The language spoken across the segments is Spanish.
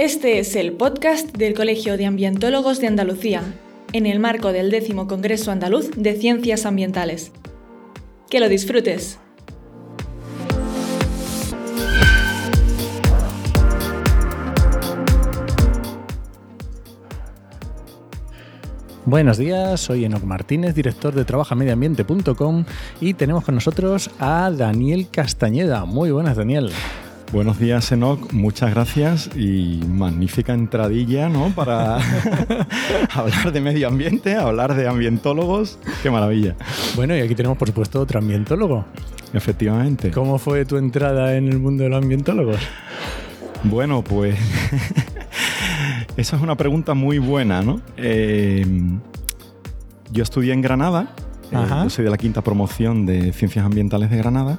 Este es el podcast del Colegio de Ambientólogos de Andalucía, en el marco del décimo Congreso Andaluz de Ciencias Ambientales. Que lo disfrutes. Buenos días, soy Enoc Martínez, director de trabajamediambiente.com y tenemos con nosotros a Daniel Castañeda. Muy buenas, Daniel. Buenos días, Enoc. Muchas gracias y magnífica entradilla, ¿no? Para hablar de medio ambiente, hablar de ambientólogos. Qué maravilla. Bueno, y aquí tenemos, por supuesto, otro ambientólogo. Efectivamente. ¿Cómo fue tu entrada en el mundo de los ambientólogos? Bueno, pues esa es una pregunta muy buena, ¿no? Eh, yo estudié en Granada, eh, yo soy de la quinta promoción de Ciencias Ambientales de Granada,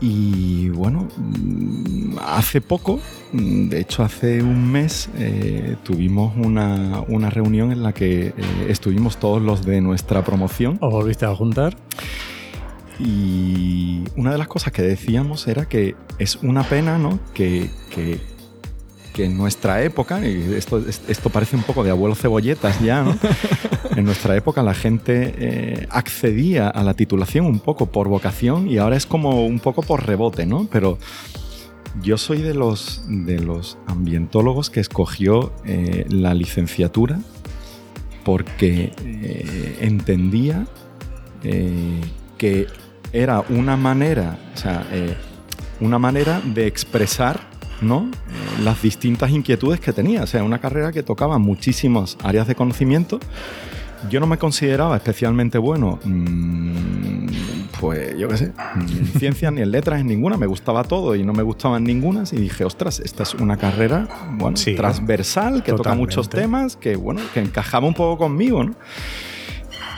y bueno, mm, hace poco, mm, de hecho hace un mes, eh, tuvimos una, una, reunión en la que estuvimos todos los de nuestra promoción. ¿Os volviste a juntar? Y una de las cosas que decíamos era que es una pena, ¿no? Que, que, que en nuestra época, y esto, esto parece un poco de abuelo cebolletas ya, ¿no? en nuestra época la gente eh, accedía a la titulación un poco por vocación y ahora es como un poco por rebote, ¿no? Pero yo soy de los, de los ambientólogos que escogió eh, la licenciatura porque eh, entendía que era una manera, o sea, una manera de expresar ¿no? las distintas inquietudes que tenía. O sea, una carrera que tocaba muchísimas áreas de conocimiento. Yo no me consideraba especialmente bueno, mmm, pues yo qué sé, en ciencias ni en letras, en ninguna. Me gustaba todo y no me gustaban ninguna. Y dije, ostras, esta es una carrera bueno, transversal que toca muchos temas, que bueno, que encajaba un poco conmigo, ¿no?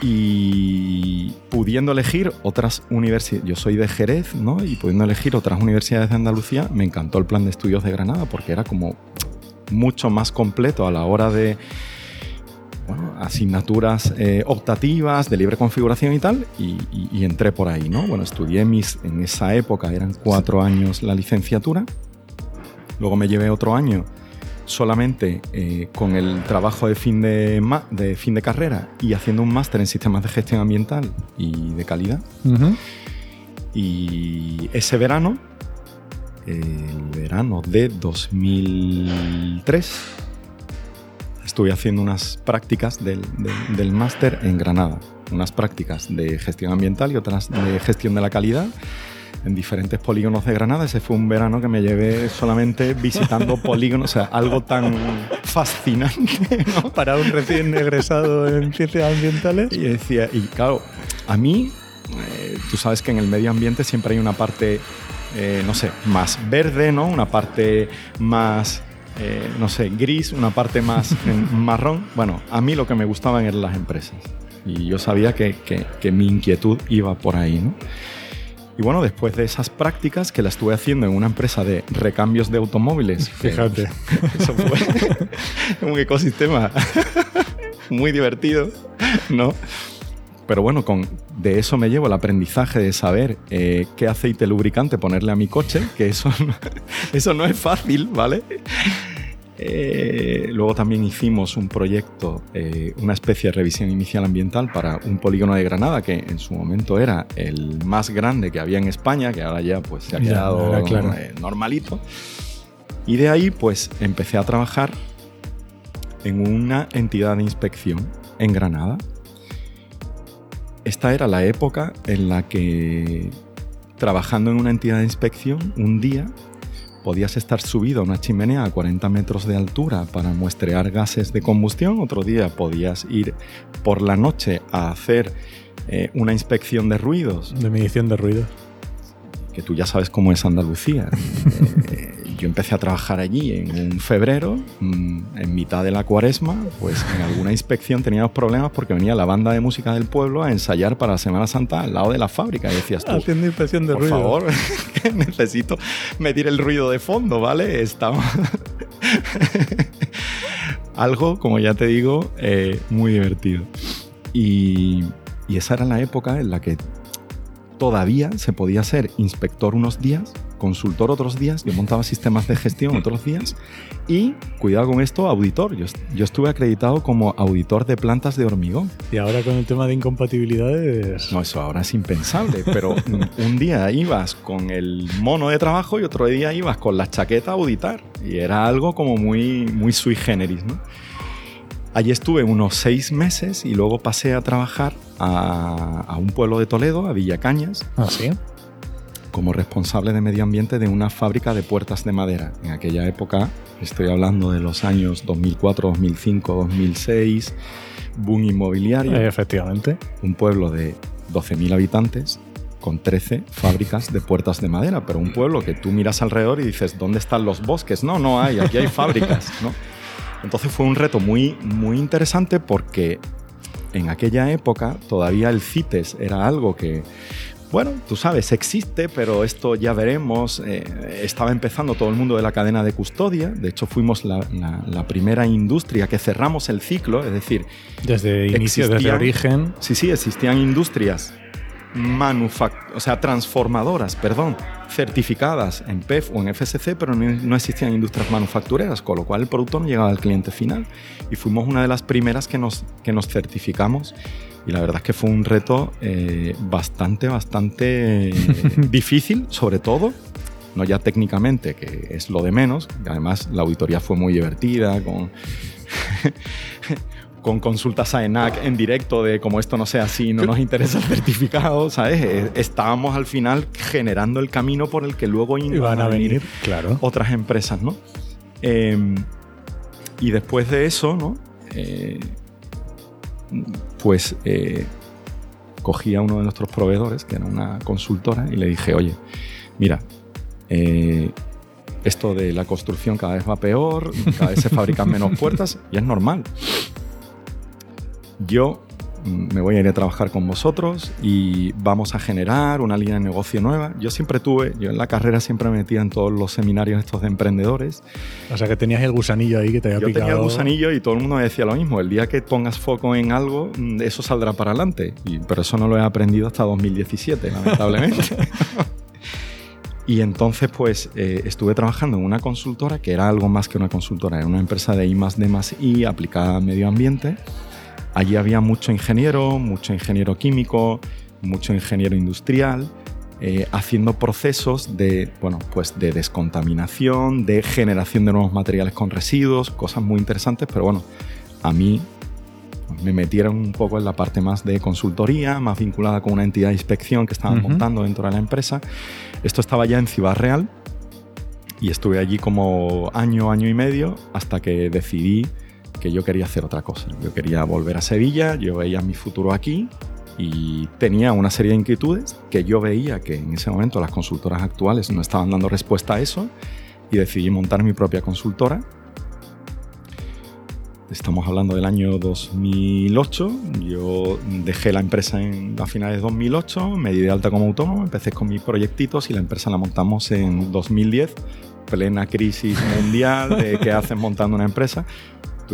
Y pudiendo elegir otras universidades, yo soy de Jerez, ¿no? Y pudiendo elegir otras universidades de Andalucía, me encantó el plan de estudios de Granada porque era como mucho más completo a la hora de bueno, asignaturas eh, optativas, de libre configuración y tal, y, y, entré por ahí, ¿no? Bueno, estudié mis, en esa época, eran cuatro años la licenciatura, luego me llevé otro año solamente eh, con el trabajo de fin de, de, fin de carrera y haciendo un máster en sistemas de gestión ambiental y de calidad. Y ese verano, el verano de 2003, estuve haciendo unas prácticas del, del máster en Granada. Unas prácticas de gestión ambiental y otras de gestión de la calidad en diferentes polígonos de Granada. Ese fue un verano que me llevé solamente visitando polígonos, o sea, algo tan fascinante, ¿no? Para un recién egresado en ciencias ambientales. Y decía, y claro, a mí, eh, tú sabes que en el medio ambiente siempre hay una parte, eh, no sé, más verde, ¿no? Una parte más... Eh, no sé, gris, una parte más marrón. Bueno, a mí lo que me gustaban eran las empresas. Y yo sabía que, que, que mi inquietud iba por ahí, ¿no? Y bueno, después de esas prácticas que las estuve haciendo en una empresa de recambios de automóviles. Fíjate. Eso fue un ecosistema muy divertido, ¿no? Pero bueno, con, de eso me llevo el aprendizaje de saber eh, qué aceite lubricante ponerle a mi coche, que eso eso no es fácil, ¿vale? Eh, luego también hicimos un proyecto, eh, una especie de revisión inicial ambiental para un polígono de Granada que en su momento era el más grande que había en España, que ahora ya pues se ha quedado eh, normalito. Y de ahí pues empecé a trabajar en una entidad de inspección en Granada. Esta era la época en la que trabajando en una entidad de inspección, un día podías estar subido a una chimenea a 40 metros de altura para muestrear gases de combustión, otro día podías ir por la noche a hacer eh, una inspección de ruidos. De medición de ruidos. Que tú ya sabes cómo es Andalucía. Eh, yo empecé a trabajar allí en un febrero, mm, en mitad de la cuaresma, pues en alguna inspección teníamos problemas porque venía la banda de música del pueblo a ensayar para Semana Santa al lado de la fábrica. Y decías tú, haciendo inspección de por ruido. favor, necesito medir el ruido de fondo, ¿vale? Estamos... Algo, como ya te digo, eh, muy divertido. Y, y esa era la época en la que todavía se podía ser inspector unos días consultor otros días, yo montaba sistemas de gestión otros días y, cuidado con esto, auditor. Yo, yo estuve acreditado como auditor de plantas de hormigón. Y ahora con el tema de incompatibilidades... No, eso ahora es impensable, pero un día ibas con el mono de trabajo y otro día ibas con la chaqueta a auditar. Y era algo como muy, muy sui generis, ¿no? Allí estuve unos seis meses y luego pasé a trabajar a, a un pueblo de Toledo, a Villacañas. ¿Ah, sí? Como responsable de medio ambiente de una fábrica de puertas de madera. En aquella época, estoy hablando de los años 2004, 2005, 2006, boom inmobiliario. Efectivamente. Un pueblo de 12.000 habitantes con 13 fábricas de puertas de madera, pero un pueblo que tú miras alrededor y dices, ¿dónde están los bosques? No, no hay, aquí hay fábricas, ¿no? Entonces fue un reto muy, muy interesante porque en aquella época todavía el CITES era algo que bueno, tú sabes, existe, pero esto ya veremos. Eh, estaba empezando todo el mundo de la cadena de custodia. De hecho, fuimos la, primera industria que cerramos el ciclo, es decir... Desde inicio, desde origen. Sí, sí, existían industrias o sea, transformadoras, perdón, certificadas en PEF o en FSC, pero no, existían industrias manufactureras, con lo cual el producto no llegaba al cliente final. Y fuimos una de las primeras que nos, que nos certificamos y la verdad es que fue un reto eh, bastante, bastante difícil, sobre todo, no ya técnicamente, que es lo de menos, además la auditoría fue muy divertida, con, con consultas a ENAC en directo de como esto no sea así, no nos interesa el certificado, ¿sabes? Eh, estábamos al final generando el camino por el que luego iban a venir, claro. otras empresas, ¿no? Em, y después de eso, ¿no? Eh, pues eh, cogí a uno de nuestros proveedores, que era una consultora, y le dije, oye, mira, eh, esto de la construcción cada vez va peor, cada vez se fabrican menos puertas, y es normal. Yo me voy a ir a trabajar con vosotros y vamos a generar una línea de negocio nueva. Yo siempre tuve, yo en la carrera siempre me metía en todos los seminarios estos de emprendedores. O sea que tenías el gusanillo ahí que te había yo tenía el gusanillo y todo el mundo me decía lo mismo. El día que pongas foco en algo, mm, eso saldrá para adelante. Y, pero eso no lo he aprendido hasta 2017, lamentablemente. Y entonces, pues, eh, estuve trabajando en una consultora que era algo más que una consultora, era una empresa de I D I aplicada a medio ambiente Allí había mucho ingeniero, mucho ingeniero químico, mucho ingeniero industrial, eh, haciendo procesos de, bueno, pues de descontaminación, de generación de nuevos materiales con residuos, cosas muy interesantes, pero bueno, a mí pues, me metieron un poco en la parte más de consultoría, más vinculada con una entidad de inspección que estaban montando dentro de la empresa. Esto estaba ya en Ciudad Real y estuve allí como año, año y medio hasta que decidí que yo quería hacer otra cosa. Yo quería volver a Sevilla, yo veía mi futuro aquí y tenía una serie de inquietudes que yo veía que en ese momento las consultoras actuales no estaban dando respuesta a eso y decidí montar mi propia consultora. Estamos hablando del año 2008. Yo dejé la empresa en, a finales de 2008, me di de alta como autónomo, empecé con mis proyectitos y la empresa la montamos en 2010, plena crisis mundial de qué hacen montando una empresa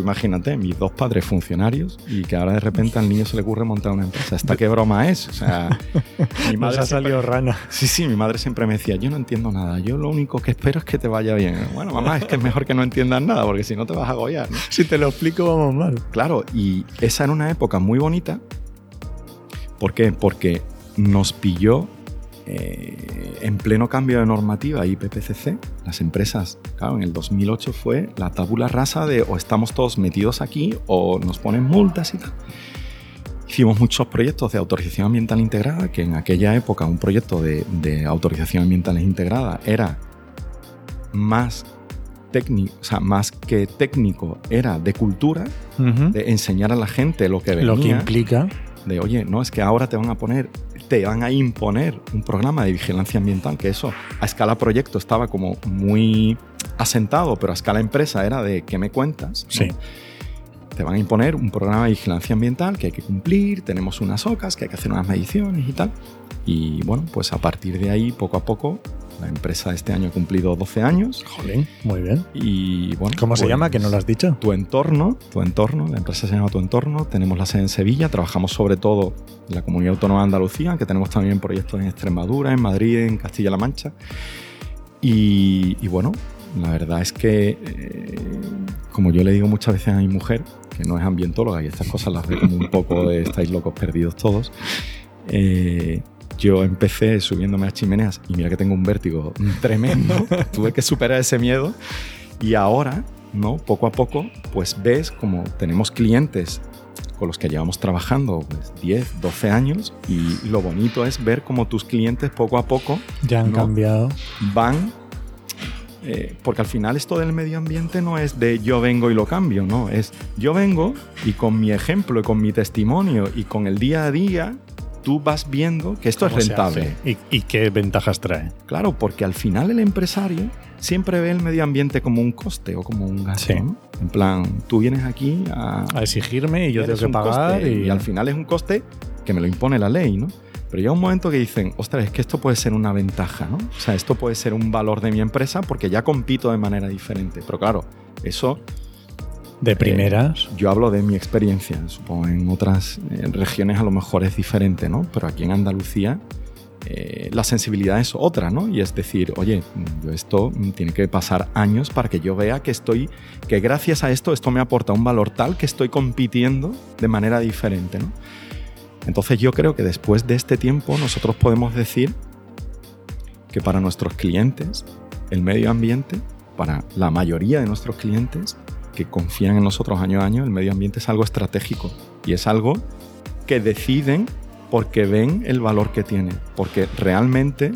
imagínate, mis dos padres funcionarios y que ahora de repente al niño se le ocurre montar una empresa. ¿Esta qué broma es? O sea, mi madre ha salido rana. Sí, sí, mi madre siempre me decía, yo no entiendo nada, yo lo único que espero es que te vaya bien. Bueno, mamá, es que es mejor que no entiendas nada porque si no te vas a agobiar. Si te lo explico vamos mal. Claro, y esa era una época muy bonita. ¿Por qué? Porque nos pilló eh, en pleno cambio de normativa IPPCC, las empresas, claro, en el 2008 fue la tabula rasa de o estamos todos metidos aquí o nos ponen multas y tal. Hicimos muchos proyectos de autorización ambiental integrada, que en aquella época un proyecto de, autorización ambiental integrada era más técnico, o sea, más que técnico, era de cultura, de enseñar a la gente lo que venía. Lo que implica. De, oye, no, es que ahora te van a poner te van a imponer un programa de vigilancia ambiental, que eso a escala proyecto estaba como muy asentado, pero a escala empresa era de ¿qué me cuentas? Sí. Te van a imponer un programa de vigilancia ambiental que hay que cumplir, tenemos unas ocas, que hay que hacer unas mediciones y tal. Y bueno, pues a partir de ahí, poco a poco, la empresa este año ha cumplido 12 años. Jolín, muy bien. Y bueno, ¿Cómo se llama? Que no lo has dicho. Tu entorno, tu entorno, la empresa se llama Tu entorno. Tenemos la sede en Sevilla, trabajamos sobre todo en la comunidad autónoma de Andalucía, que tenemos también proyectos en Extremadura, en Madrid, en Castilla-La Mancha. Y, y bueno, la verdad es que, eh, como yo le digo muchas veces a mi mujer, que no es ambientóloga y estas cosas las ve como un poco de estáis locos perdidos todos, eh, yo empecé subiéndome a chimeneas y mira que tengo un vértigo tremendo, tuve que superar ese miedo. Y ahora, ¿no? Poco a poco, pues ves como tenemos clientes con los que llevamos trabajando pues, 10, 12 años. Y lo bonito es ver cómo tus clientes poco a poco ya han cambiado. Van eh, porque al final esto del medio ambiente no es de yo vengo y lo cambio, no, es yo vengo y con mi ejemplo y con mi testimonio y con el día a día tú vas viendo que esto es rentable. ¿Y, qué ventajas trae? Claro, porque al final el empresario siempre ve el medio ambiente como un coste o como un gasto. En plan, tú vienes aquí a, exigirme y yo tengo que pagar. Y... y... al final es un coste que me lo impone la ley, ¿no? Pero llega un momento que dicen, ostras, es que esto puede ser una ventaja, ¿no? O sea, esto puede ser un valor de mi empresa porque ya compito de manera diferente. Pero claro, eso de primeras. Eh, yo hablo de mi experiencia, supongo en otras regiones a lo mejor es diferente, ¿no? Pero aquí en Andalucía eh, la sensibilidad es otra, ¿no? Y es decir, oye, esto tiene que pasar años para que yo vea que estoy, que gracias a esto esto me aporta un valor tal que estoy compitiendo de manera diferente, ¿no? Entonces yo creo que después de este tiempo nosotros podemos decir que para nuestros clientes el medio ambiente, para la mayoría de nuestros clientes, que confían en nosotros año a año, el medio ambiente es algo estratégico y es algo que deciden porque ven el valor que tiene. Porque realmente,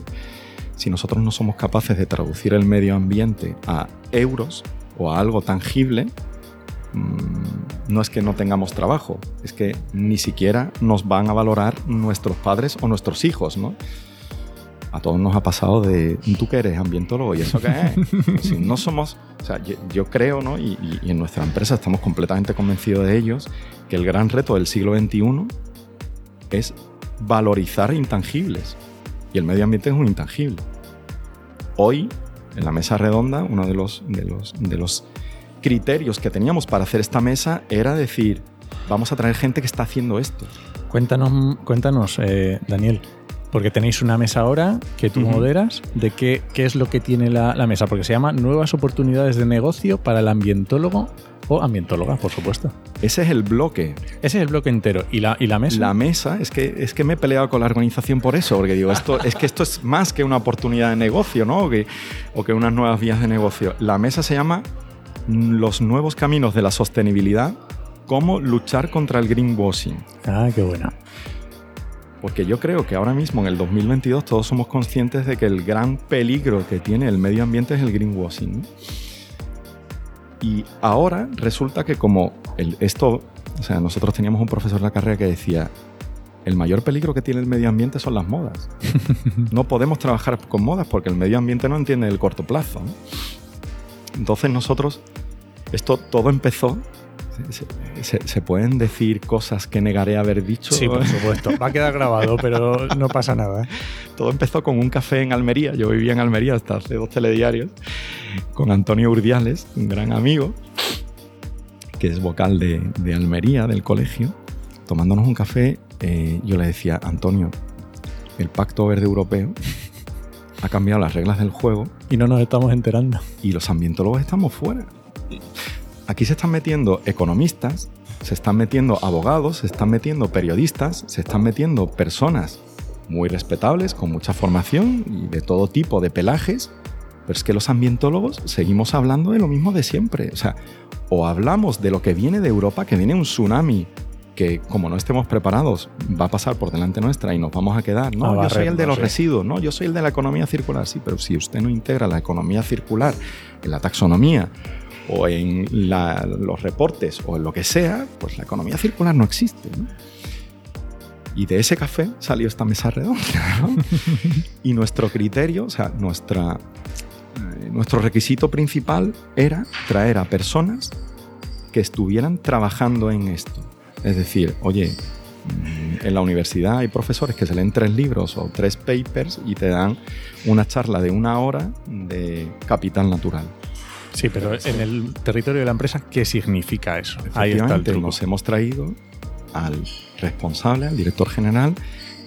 si nosotros no somos capaces de traducir el medio ambiente a euros o a algo tangible, mm, no es que no tengamos trabajo, es que ni siquiera nos van a valorar nuestros padres o nuestros hijos, ¿no? A todos nos ha pasado de, ¿tú qué eres ambientólogo? ¿Y eso qué es? si no somos, o sea, yo, creo, ¿no? Y, en nuestra empresa estamos completamente convencidos de ellos, que el gran reto del siglo XXI es valorizar intangibles. Y el medio ambiente es un intangible. Hoy, en la mesa redonda, uno de los, de los, de los criterios que teníamos para hacer esta mesa era decir, vamos a traer gente que está haciendo esto. Cuéntanos, cuéntanos eh, Daniel, porque tenéis una mesa ahora que tú moderas de qué, qué es lo que tiene la, mesa, porque se llama Nuevas oportunidades de negocio para el ambientólogo o ambientóloga, por supuesto. Ese es el bloque. Ese es el bloque entero. ¿Y la, y la mesa? La mesa, es que, es que me he peleado con la organización por eso, porque digo, esto, es que esto es más que una oportunidad de negocio, ¿no? O que, o que unas nuevas vías de negocio. La mesa se llama Los nuevos caminos de la sostenibilidad, cómo luchar contra el greenwashing. Ah, qué buena. Porque yo creo que ahora mismo, en el 2022, todos somos conscientes de que el gran peligro que tiene el medio ambiente es el greenwashing. Y ahora resulta que como esto, o sea, nosotros teníamos un profesor en la carrera que decía, el mayor peligro que tiene el medio ambiente son las modas. no podemos trabajar con modas porque el medio ambiente no entiende el corto plazo. Entonces nosotros, esto todo empezó ¿Se, pueden decir cosas que negaré haber dicho? Sí, por supuesto. Va a quedar grabado, pero no pasa nada. ¿eh? Todo empezó con un café en Almería. Yo vivía en Almería hasta hace dos telediarios con Antonio Urdiales, un gran amigo, que es vocal de, Almería, del colegio. Tomándonos un café, eh, yo le decía, Antonio, el Pacto Verde Europeo ha cambiado las reglas del juego. Y no nos estamos enterando. Y los ambientólogos estamos fuera. Aquí se están metiendo economistas, se están metiendo abogados, se están metiendo periodistas, se están metiendo personas muy respetables, con mucha formación y de todo tipo de pelajes, pero es que los ambientólogos seguimos hablando de lo mismo de siempre. O sea, o hablamos de lo que viene de Europa, que viene un tsunami que como no estemos preparados va a pasar por delante nuestra y nos vamos a quedar. No, yo soy el de los residuos, no, yo soy el de la economía circular, sí, pero si usted no integra la economía circular en la taxonomía o en los reportes o en lo que sea, pues la economía circular no existe. Y de ese café salió esta mesa redonda. y nuestro criterio, o sea, nuestra, eh, nuestro requisito principal era traer a personas que estuvieran trabajando en esto. Es decir, oye, mm, en la universidad hay profesores que se leen tres libros o tres papers y te dan una charla de una hora de capital natural. Sí, pero en el territorio de la empresa, ¿qué significa eso? Ahí está el Nos hemos traído al responsable, al director general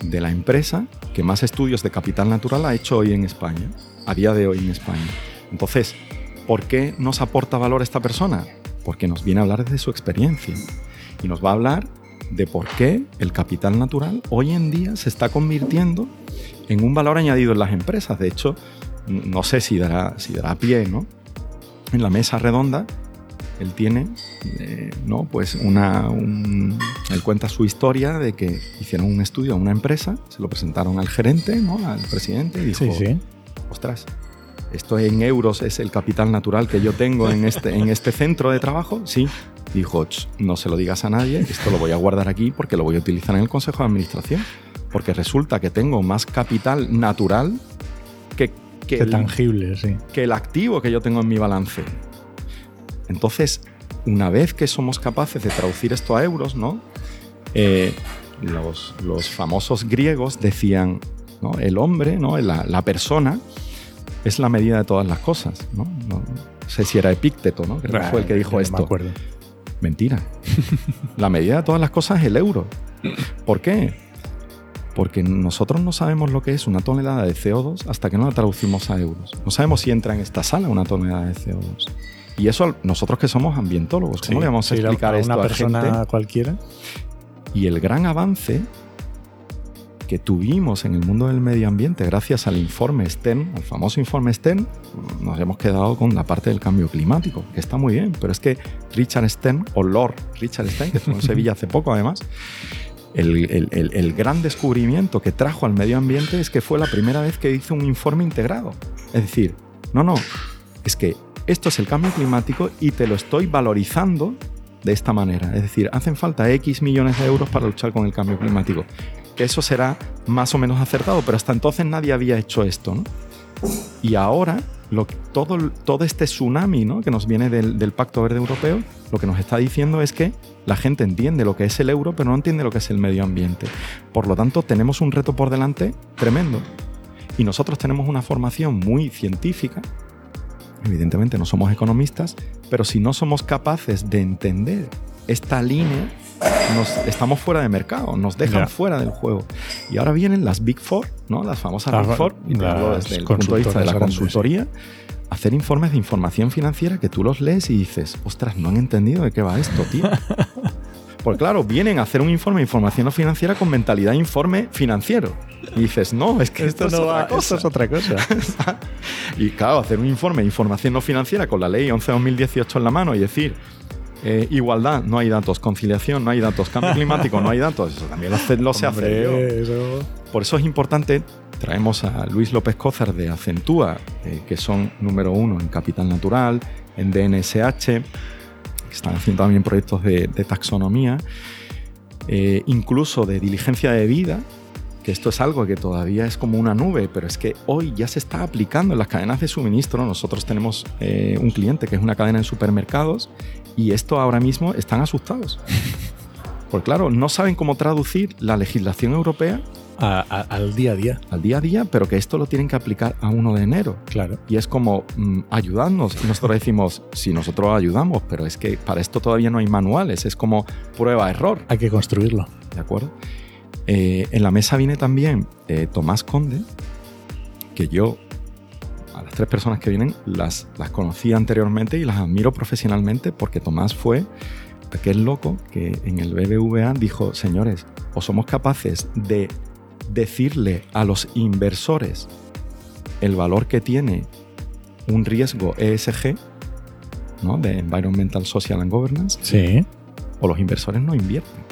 de la empresa que más estudios de capital natural ha hecho hoy en España. a día de hoy en España. Entonces, ¿por qué nos aporta valor esta persona? Porque nos viene a hablar de su experiencia y nos va a hablar de por qué el capital natural hoy en día se está convirtiendo en un valor añadido en las empresas. De hecho, no sé si dará, si dará pie, ¿no? En la mesa redonda, él tiene, eh, ¿no? Pues una, él cuenta su historia de que hicieron un estudio a una empresa, se lo presentaron al gerente, ¿no? Al presidente y dijo, Sí, sí. ostras, esto en euros es el capital natural que yo tengo en este, en este centro de trabajo. Sí. Dijo, "Ch, no se lo digas a nadie, esto lo voy a guardar aquí porque lo voy a utilizar en el consejo de administración. Porque resulta que tengo más capital natural que, que, el, tangible, sí. que el activo que yo tengo en mi balance. Entonces, una vez que somos capaces de traducir esto a euros, ¿no? Eh, los, los famosos griegos decían, ¿no? El hombre, ¿no? La, la persona es la medida de todas las cosas, ¿no? Sé si era Epícteto, ¿no? Creo que fue el que dijo No esto. Me acuerdo. Mentira. la medida de todas las cosas es el euro. ¿Por qué? Porque nosotros no sabemos lo que es una tonelada de CO2 hasta que no la traducimos a euros. No sabemos si entra en esta sala una tonelada de CO2. Y eso nosotros que somos ambientólogos, ¿cómo Sí, le vamos a sí, explicar a esto una a persona gente? cualquiera? Y el gran avance que tuvimos en el mundo del medio ambiente gracias al informe Stern, al famoso informe Stern, nos hemos quedado con la parte del cambio climático, que está muy bien, pero es que Richard Stern, o Lord Richard Stern, que estuvo en Sevilla hace poco además, el, gran descubrimiento que trajo al medio ambiente es que fue la primera vez que hizo un informe integrado. Es decir, no, no, es que esto es el cambio climático y te lo estoy valorizando de esta manera. Es decir, hacen falta X millones de euros para luchar con el cambio climático. Eso será más o menos acertado, pero hasta entonces nadie había hecho esto. ¿no? Y ahora, todo, todo este tsunami ¿no? que nos viene del Pacto Verde Europeo, lo que nos está diciendo es que la gente entiende lo que es el euro, pero no entiende lo que es el medio ambiente. Por lo tanto, tenemos un reto por delante tremendo. Y nosotros tenemos una formación muy científica. Evidentemente no somos economistas, pero si no somos capaces de entender esta línea, nos, estamos fuera de mercado, nos dejan Ya. fuera del juego. Y ahora vienen las Big Four, ¿no? las famosas Las- Big Four, y te hablo desde el punto de vista de la grandes, consultoría, hacer informes de información financiera que tú los lees y dices, ostras, no han entendido de qué va esto, tío. Porque claro, vienen a hacer un informe de información financiera con mentalidad de informe financiero. Y dices, no, es que esto, es otra cosa. esto es otra cosa. Y claro, hacer un informe de información no financiera con la ley 11-2018 en la mano y decir, eh, igualdad, no hay datos, conciliación, no hay datos, cambio climático, no hay datos, eso también lo, hace-. Hombre, eso- Por eso es importante, traemos a Luis López Cózar de Acentúa, eh, que son número uno en Capital Natural, en DNSH, que están haciendo también proyectos de, de taxonomía, eh, incluso de diligencia de vida, que esto es algo que todavía es como una nube, pero es que hoy ya se está aplicando en las cadenas de suministro. Nosotros tenemos eh, un cliente que es una cadena de supermercados y esto ahora mismo están asustados. Porque claro, no saben cómo traducir la legislación europea a- a- al día a día, al día a día, pero que esto lo tienen que aplicar a 1 de enero. claro. Y es como, mm, ayudadnos. Y nosotros decimos, sí, nosotros ayudamos, pero es que para esto todavía no hay manuales, es como prueba-error. Hay que construirlo. ¿De acuerdo? Eh, en la mesa viene también eh, Tomás Conde, que yo tres personas que vienen las, las conocí anteriormente y las admiro profesionalmente porque Tomás fue aquel loco que en el BBVA dijo, señores, o somos capaces de decirle a los inversores el valor que tiene un riesgo ESG, ¿no? de Environmental, Social and Governance, Sí. o los inversores no invierten.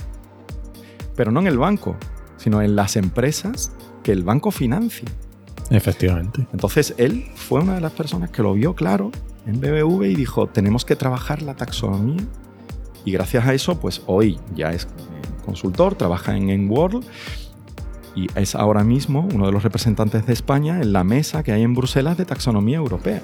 Pero no en el banco, sino en las empresas que el banco financia. Efectivamente. Entonces él fue una de las personas que lo vio claro en BBV y dijo, tenemos que trabajar la taxonomía. Y gracias a eso, pues hoy ya es eh, consultor, trabaja en Enworld y es ahora mismo uno de los representantes de España en la mesa que hay en Bruselas de taxonomía europea.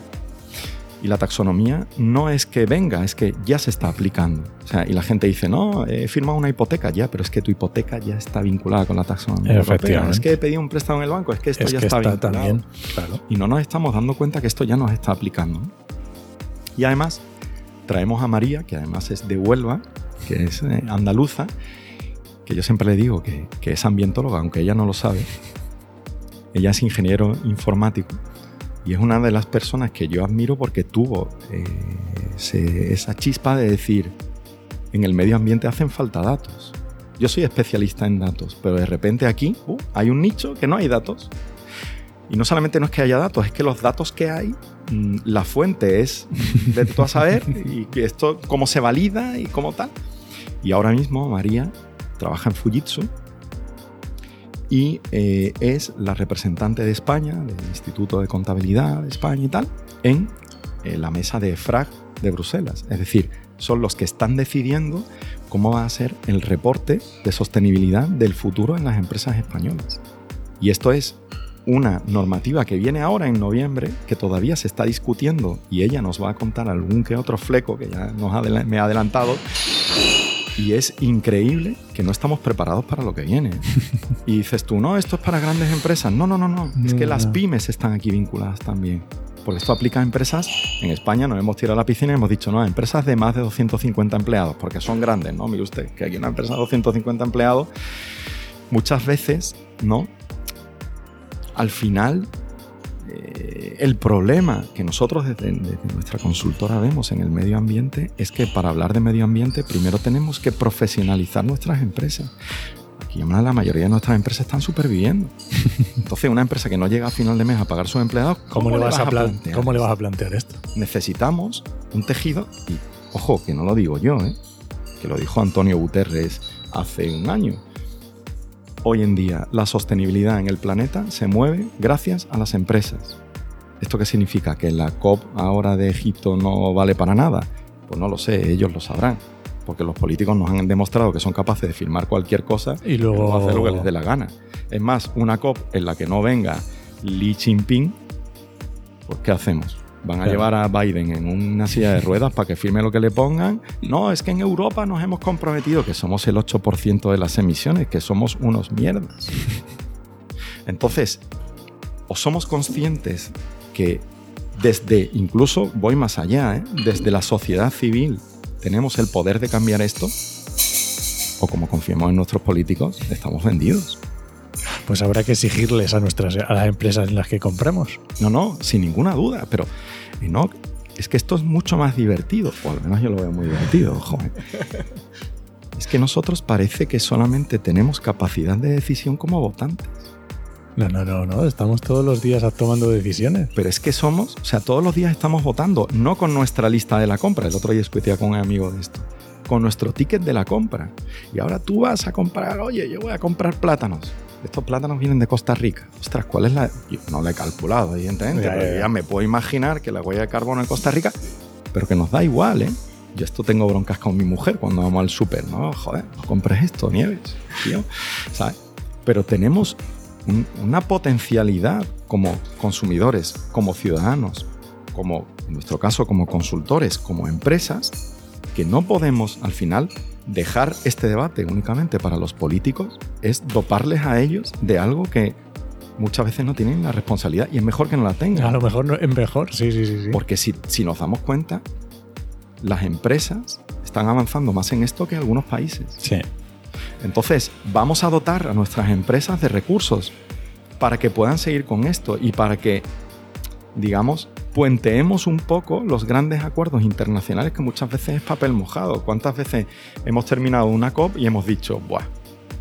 Y la taxonomía no es que venga, es que ya se está aplicando. O sea, y la gente dice, no, he firmado una hipoteca ya, pero es que tu hipoteca ya está vinculada con la taxonomía europea. Es que he pedido un préstamo en el banco, es que esto es ya que está, está, vinculado. también. Claro. Y no nos estamos dando cuenta que esto ya nos está aplicando. ¿no? Y además, traemos a María, que además es de Huelva, que es eh, andaluza, que yo siempre le digo que, que es ambientóloga, aunque ella no lo sabe. Ella es ingeniero informático Y es una de las personas que yo admiro porque tuvo eh, esa chispa de decir, en el medio ambiente hacen falta datos. Yo soy especialista en datos, pero de repente aquí uh, hay un nicho que no hay datos. Y no solamente no es que haya datos, es que los datos que hay, mm, la fuente es de tú a saber y que esto cómo se valida y cómo tal. Y ahora mismo María trabaja en Fujitsu y eh, es la representante de España, del Instituto de Contabilidad de España y tal, en eh, la mesa de FRAG de Bruselas. Es decir, son los que están decidiendo cómo va a ser el reporte de sostenibilidad del futuro en las empresas españolas. Y esto es una normativa que viene ahora en noviembre, que todavía se está discutiendo y ella nos va a contar algún que otro fleco que ya nos me ha adelantado. Y es increíble que no estamos preparados para lo que viene. Y dices tú, no, esto es para grandes empresas. No, no, no, no. Es que las pymes están aquí vinculadas también. Porque esto aplica a empresas. En España nos hemos tirado a la piscina y hemos dicho, no, empresas de más de 250 empleados, porque son grandes, ¿no? Mire usted, que aquí una empresa de 250 empleados, muchas veces, ¿no? al final eh, el problema que nosotros desde, nuestra consultora vemos en el medio ambiente es que para hablar de medio ambiente primero tenemos que profesionalizar nuestras empresas. Aquí la mayoría de nuestras empresas están superviviendo. Entonces, una empresa que no llega a final de mes a pagar a sus empleados, ¿cómo, le, vas a plantear? ¿cómo le vas a plantear esto? Necesitamos un tejido, y ojo, que no lo digo yo, ¿eh? que lo dijo Antonio Guterres hace un año Hoy en día la sostenibilidad en el planeta se mueve gracias a las empresas. ¿Esto qué significa? ¿Que la COP ahora de Egipto no vale para nada? Pues no lo sé, ellos lo sabrán. Porque los políticos nos han demostrado que son capaces de firmar cualquier cosa y luego hacer lo que les dé la gana. Es más, una COP en la que no venga Li Jinping, pues ¿qué hacemos? Van a llevar a Biden en una silla de ruedas para que firme lo que le pongan. No, es que en Europa nos hemos comprometido que somos el 8% de las emisiones, que somos unos mierdas. Entonces, o somos conscientes que desde, incluso voy más allá, ¿eh? desde la sociedad civil tenemos el poder de cambiar esto, o como confiamos en nuestros políticos, estamos vendidos. Pues habrá que exigirles a nuestras a las empresas en las que compramos. No, no, sin ninguna duda, pero no, es que esto es mucho más divertido, o al menos yo lo veo muy divertido, joven. Es que nosotros parece que solamente tenemos capacidad de decisión como votantes. No, no, no, no, estamos todos los días tomando decisiones. Pero es que somos, o sea, todos los días estamos votando, no con nuestra lista de la compra. El otro día discutía con un amigo de esto, con nuestro ticket de la compra. Y ahora tú vas a comprar, oye, yo voy a comprar plátanos estos plátanos vienen de Costa Rica. Ostras, ¿cuál es la...? Yo no lo he calculado, evidentemente, ya, ya, me puedo imaginar que la huella de carbono en Costa Rica, pero que nos da igual, ¿eh? Yo esto tengo broncas con mi mujer cuando vamos al súper, ¿no? Joder, no compres esto, Nieves, tío. ¿Sabes? Pero tenemos una potencialidad como consumidores, como ciudadanos, como, en nuestro caso, como consultores, como empresas, que no podemos al final dejar este debate únicamente para los políticos es doparles a ellos de algo que muchas veces no tienen la responsabilidad y es mejor que no la tengan. A lo mejor no, es mejor, sí, sí, sí. Porque si, si nos damos cuenta, las empresas están avanzando más en esto que algunos países. Sí. Entonces, vamos a dotar a nuestras empresas de recursos para que puedan seguir con esto y para que, digamos, puenteemos un poco los grandes acuerdos internacionales que muchas veces es papel mojado. ¿Cuántas veces hemos terminado una COP y hemos dicho, ¡buah!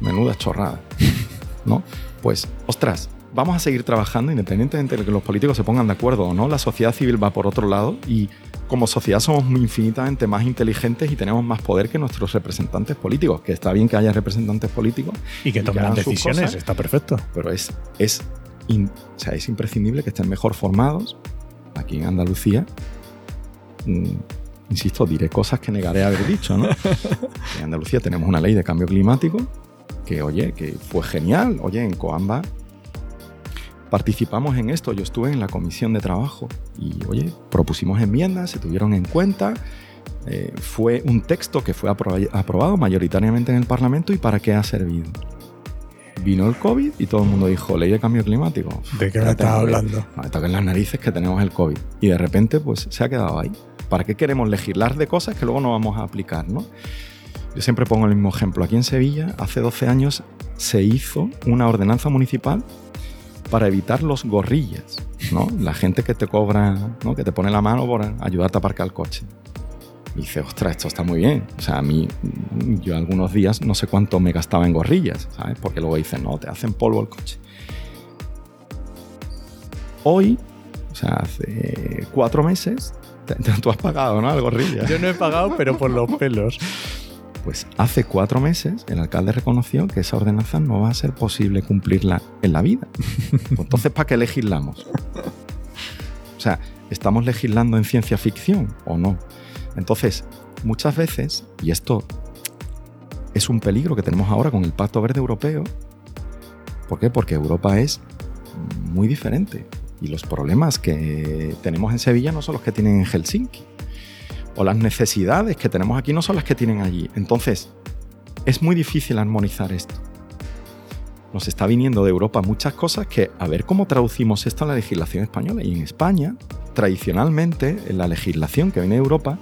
Menuda chorrada. ¿No? Pues, ostras, vamos a seguir trabajando independientemente de que los políticos se pongan de acuerdo o no. La sociedad civil va por otro lado y como sociedad somos infinitamente más inteligentes y tenemos más poder que nuestros representantes políticos. Que está bien que haya representantes políticos y que tomen decisiones, está perfecto. Pero es, es, sea, es imprescindible que estén mejor formados, aquí en Andalucía, mm, insisto, diré cosas que negaré haber dicho, ¿no? en Andalucía tenemos una ley de cambio climático que, oye, que fue genial. Oye, en Coamba participamos en esto. Yo estuve en la comisión de trabajo y, oye, propusimos enmiendas, se tuvieron en cuenta. Eh, fue un texto que fue aprobado mayoritariamente en el Parlamento y para qué ha servido vino el COVID y todo el mundo dijo, ley de cambio climático. ¿De qué me estás hablando? Me toquen las narices que tenemos el COVID. Y de repente, pues se ha quedado ahí. ¿Para qué queremos legislar de cosas que luego no vamos a aplicar, no? Yo siempre pongo el mismo ejemplo. Aquí en Sevilla, hace 12 años, se hizo una ordenanza municipal para evitar los gorrillas. ¿no? La gente que te cobra, ¿no? que te pone la mano por ayudarte a aparcar el coche. Y dice, ostras, esto está muy bien. O sea, a mí, yo algunos días no sé cuánto me gastaba en gorrillas, ¿sabes? Porque luego dicen, no, te hacen polvo el coche. Hoy, o sea, hace cuatro meses, tú has pagado, ¿no? Al gorrilla. Yo no he pagado, pero por los pelos. Pues hace cuatro meses el alcalde reconoció que esa ordenanza no va a ser posible cumplirla en la vida. Pues entonces, ¿para qué legislamos? O sea, ¿estamos legislando en ciencia ficción o no? Entonces, muchas veces, y esto es un peligro que tenemos ahora con el Pacto Verde Europeo, ¿por qué? Porque Europa es muy diferente y los problemas que tenemos en Sevilla no son los que tienen en Helsinki o las necesidades que tenemos aquí no son las que tienen allí. Entonces, es muy difícil armonizar esto. Nos está viniendo de Europa muchas cosas que a ver cómo traducimos esto en la legislación española. Y en España, tradicionalmente, en la legislación que viene de Europa,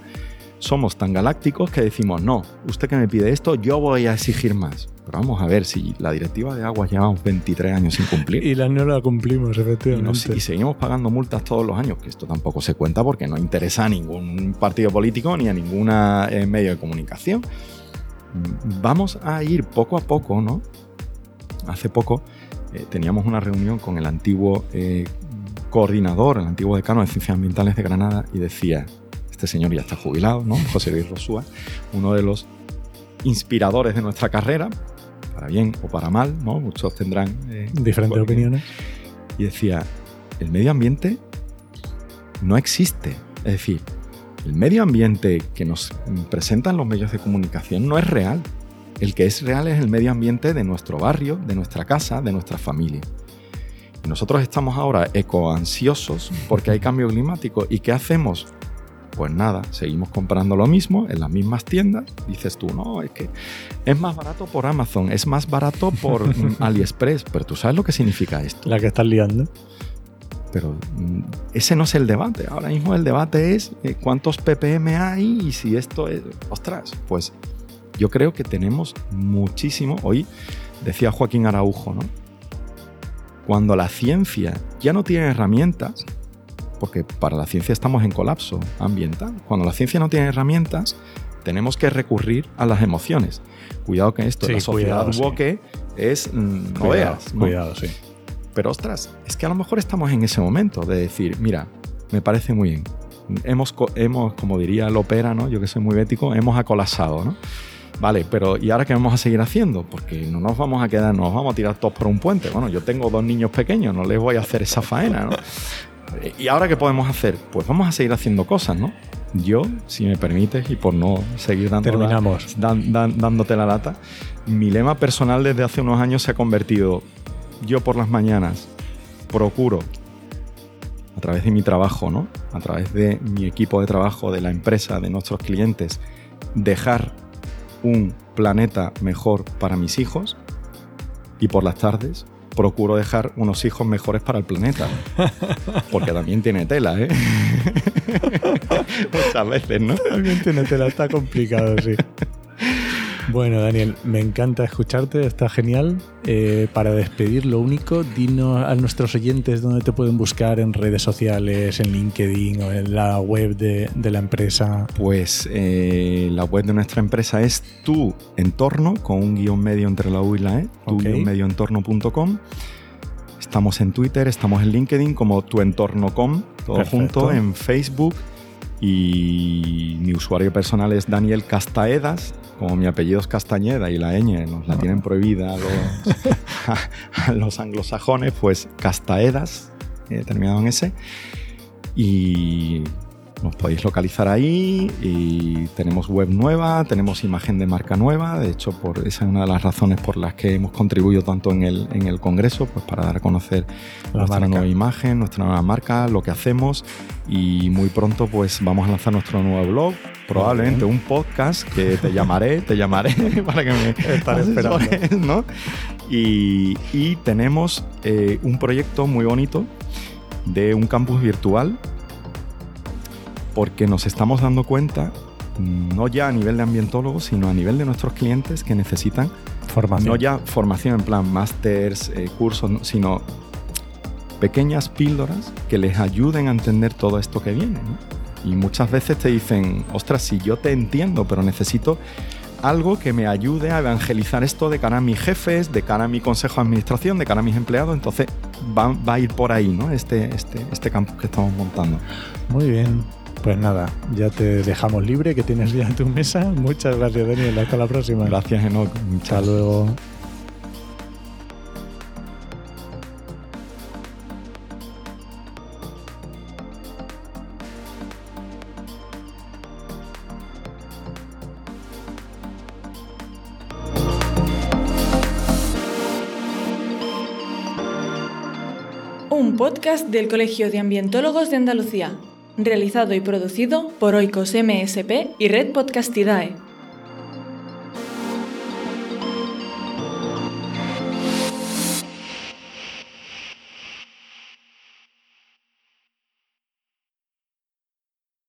somos tan galácticos que decimos, no, usted que me pide esto, yo voy a exigir más. Pero vamos a ver, si la directiva de aguas llevamos 23 años sin cumplir. y la no la cumplimos, efectivamente. Y, seguimos pagando multas todos los años, que esto tampoco se cuenta porque no interesa a ningún partido político ni a ningún eh, medio de comunicación. Vamos a ir poco a poco, ¿no? Hace poco eh, teníamos una reunión con el antiguo eh, coordinador, el antiguo decano de Ciencias Ambientales de Granada, y decía, este señor ya está jubilado, ¿no? José Luis Rosúa, uno de los inspiradores de nuestra carrera, para bien o para mal, ¿no? Muchos tendrán eh, diferentes opiniones. Y decía, el medio ambiente no existe. Es decir, el medio ambiente que nos presentan los medios de comunicación no es real. El que es real es el medio ambiente de nuestro barrio, de nuestra casa, de nuestra familia. Nosotros estamos ahora ecoansiosos porque hay cambio climático. ¿Y qué hacemos? Pues nada, seguimos comprando lo mismo en las mismas tiendas. Dices tú, no, es que es más barato por Amazon, es más barato por mm, AliExpress, pero tú sabes lo que significa esto. La que estás liando. Pero mm, ese no es el debate. Ahora mismo el debate es eh, cuántos ppm hay y si esto es... Ostras, pues yo creo que tenemos muchísimo. Hoy decía Joaquín Araujo, ¿no? Cuando la ciencia ya no tiene herramientas, porque para la ciencia estamos en colapso ambiental. Cuando la ciencia no tiene herramientas, tenemos que recurrir a las emociones. Cuidado que esto, la sociedad woke es mm, no veas. Cuidado, sí. Pero ostras, es que a lo mejor estamos en ese momento de decir, mira, me parece muy bien. Hemos, hemos como diría el ópera, ¿no? Yo que soy muy bético, hemos acolapsado, ¿no? Vale, pero ¿y ahora qué vamos a seguir haciendo? Porque no nos vamos a quedar, nos vamos a tirar todos por un puente. Bueno, yo tengo dos niños pequeños, no les voy a hacer esa faena, ¿no? ¿Y ahora qué podemos hacer? Pues vamos a seguir haciendo cosas, ¿no? Yo, si me permites, y por no seguir dando Terminamos. dándote la lata, mi lema personal desde hace unos años se ha convertido, yo por las mañanas procuro, a través de mi trabajo, ¿no? A través de mi equipo de trabajo, de la empresa, de nuestros clientes, dejar un planeta mejor para mis hijos y por las tardes procuro dejar unos hijos mejores para el planeta. Porque también tiene tela, ¿eh? Muchas veces, ¿no? También tiene tela, está complicado, sí. Bueno, Daniel, me encanta escucharte, está genial. Eh, para despedir, lo único, dinos a nuestros oyentes dónde te pueden buscar en redes sociales, en LinkedIn o en la web de, la empresa. Pues eh, la web de nuestra empresa es tu entorno, con un guion medio entre la U y la E, tu medioentorno.com. Estamos en Twitter, estamos en LinkedIn como tuentorno.com, todo junto, en Facebook. Y mi usuario personal es Daniel Castaedas, como mi apellido es Castañeda y la ñ nos la tienen prohibida a los, anglosajones, pues Castaedas, eh, terminado en S. Y nos podéis localizar ahí y tenemos web nueva, tenemos imagen de marca nueva, de hecho por, esa es una de las razones por las que hemos contribuido tanto en el, en el Congreso, pues para dar a conocer nuestra nueva imagen, nuestra nueva marca, lo que hacemos y muy pronto pues vamos a lanzar nuestro nuevo blog, probablemente un podcast que te llamaré, te llamaré para que me estaré esperando. ¿no? Y, y tenemos eh, un proyecto muy bonito de un campus virtual porque nos estamos dando cuenta, no ya a nivel de ambientólogos, sino a nivel de nuestros clientes que necesitan formación. No ya formación en plan másters, eh, cursos, sino pequeñas píldoras que les ayuden a entender todo esto que viene. ¿no? Y muchas veces te dicen, ostras, si yo te entiendo, pero necesito algo que me ayude a evangelizar esto de cara a mis jefes, de cara a mi consejo de administración, de cara a mis empleados. Entonces va, va a ir por ahí, ¿no? Este, este, este campus que estamos montando. Muy bien. Pues nada, ya te dejamos libre, que tienes ya tu mesa. Muchas gracias, Daniel. Hasta la próxima. Gracias, Enoch. Hasta luego. Un podcast del Colegio de Ambientólogos de Andalucía, realizado y producido por Oikos MSP y Red Podcastidae.